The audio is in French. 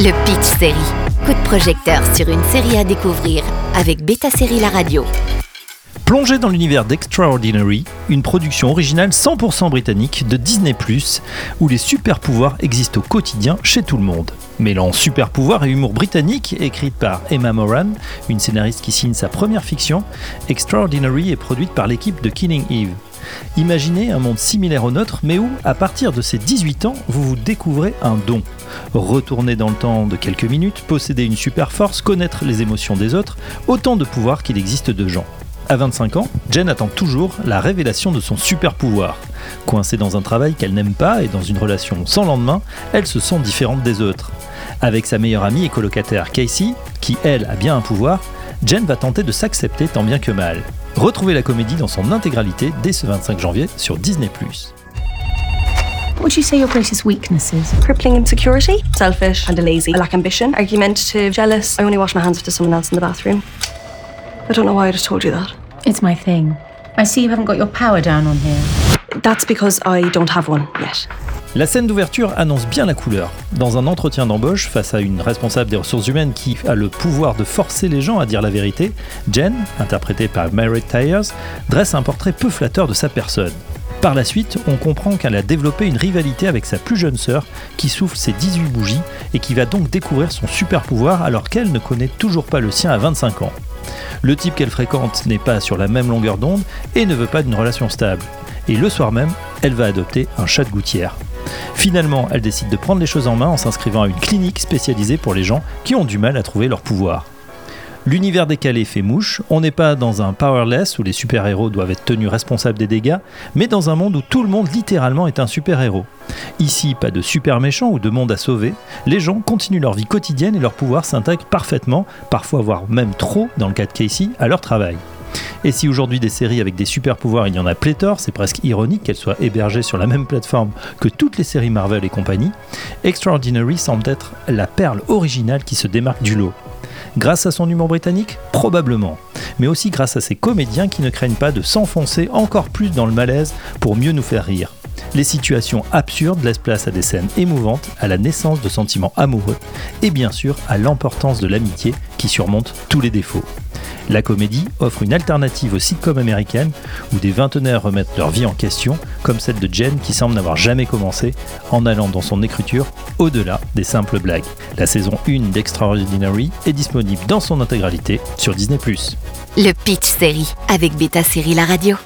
Le Pitch Série. Coup de projecteur sur une série à découvrir avec Beta Série La Radio. Plongez dans l'univers d'Extraordinary, une production originale 100% britannique de Disney ⁇ où les super pouvoirs existent au quotidien chez tout le monde. Mêlant super pouvoirs et humour britannique, écrite par Emma Moran, une scénariste qui signe sa première fiction, Extraordinary est produite par l'équipe de Killing Eve. Imaginez un monde similaire au nôtre, mais où, à partir de ses 18 ans, vous vous découvrez un don. Retourner dans le temps de quelques minutes, posséder une super force, connaître les émotions des autres, autant de pouvoirs qu'il existe de gens. À 25 ans, Jen attend toujours la révélation de son super pouvoir. Coincée dans un travail qu'elle n'aime pas et dans une relation sans lendemain, elle se sent différente des autres. Avec sa meilleure amie et colocataire Casey, qui elle a bien un pouvoir, Jen va tenter de s'accepter tant bien que mal. Retrouvez la comédie dans son intégralité dès ce 25 janvier sur Disney+. What would you say your greatest weaknesses? Crippling insecurity, selfish and a lazy. I lack ambition, argumentative, jealous? I only wash my hands after someone else in the bathroom. I don't know why I just told you that. It's my thing. I see you haven't got your power down on here. That's because I don't have one yet. La scène d'ouverture annonce bien la couleur. Dans un entretien d'embauche face à une responsable des ressources humaines qui a le pouvoir de forcer les gens à dire la vérité, Jen, interprétée par Mary Tyers, dresse un portrait peu flatteur de sa personne. Par la suite, on comprend qu'elle a développé une rivalité avec sa plus jeune sœur qui souffle ses 18 bougies et qui va donc découvrir son super pouvoir alors qu'elle ne connaît toujours pas le sien à 25 ans. Le type qu'elle fréquente n'est pas sur la même longueur d'onde et ne veut pas d'une relation stable. Et le soir même, elle va adopter un chat de gouttière. Finalement, elle décide de prendre les choses en main en s'inscrivant à une clinique spécialisée pour les gens qui ont du mal à trouver leur pouvoir. L'univers décalé fait mouche, on n'est pas dans un powerless où les super-héros doivent être tenus responsables des dégâts, mais dans un monde où tout le monde littéralement est un super-héros. Ici, pas de super méchants ou de monde à sauver, les gens continuent leur vie quotidienne et leur pouvoir s'intègre parfaitement, parfois voire même trop, dans le cas de Casey, à leur travail. Et si aujourd'hui des séries avec des super pouvoirs, il y en a pléthore, c'est presque ironique qu'elles soient hébergées sur la même plateforme que toutes les séries Marvel et compagnie, Extraordinary semble être la perle originale qui se démarque du lot. Grâce à son humour britannique? Probablement. Mais aussi grâce à ses comédiens qui ne craignent pas de s'enfoncer encore plus dans le malaise pour mieux nous faire rire. Les situations absurdes laissent place à des scènes émouvantes, à la naissance de sentiments amoureux et bien sûr à l'importance de l'amitié qui surmonte tous les défauts. La comédie offre une alternative aux sitcoms américaines où des vingtenaires remettent leur vie en question, comme celle de Jen qui semble n'avoir jamais commencé en allant dans son écriture au-delà des simples blagues. La saison 1 d'Extraordinary est disponible dans son intégralité sur Disney ⁇ Le Pitch Série avec Beta Série La Radio.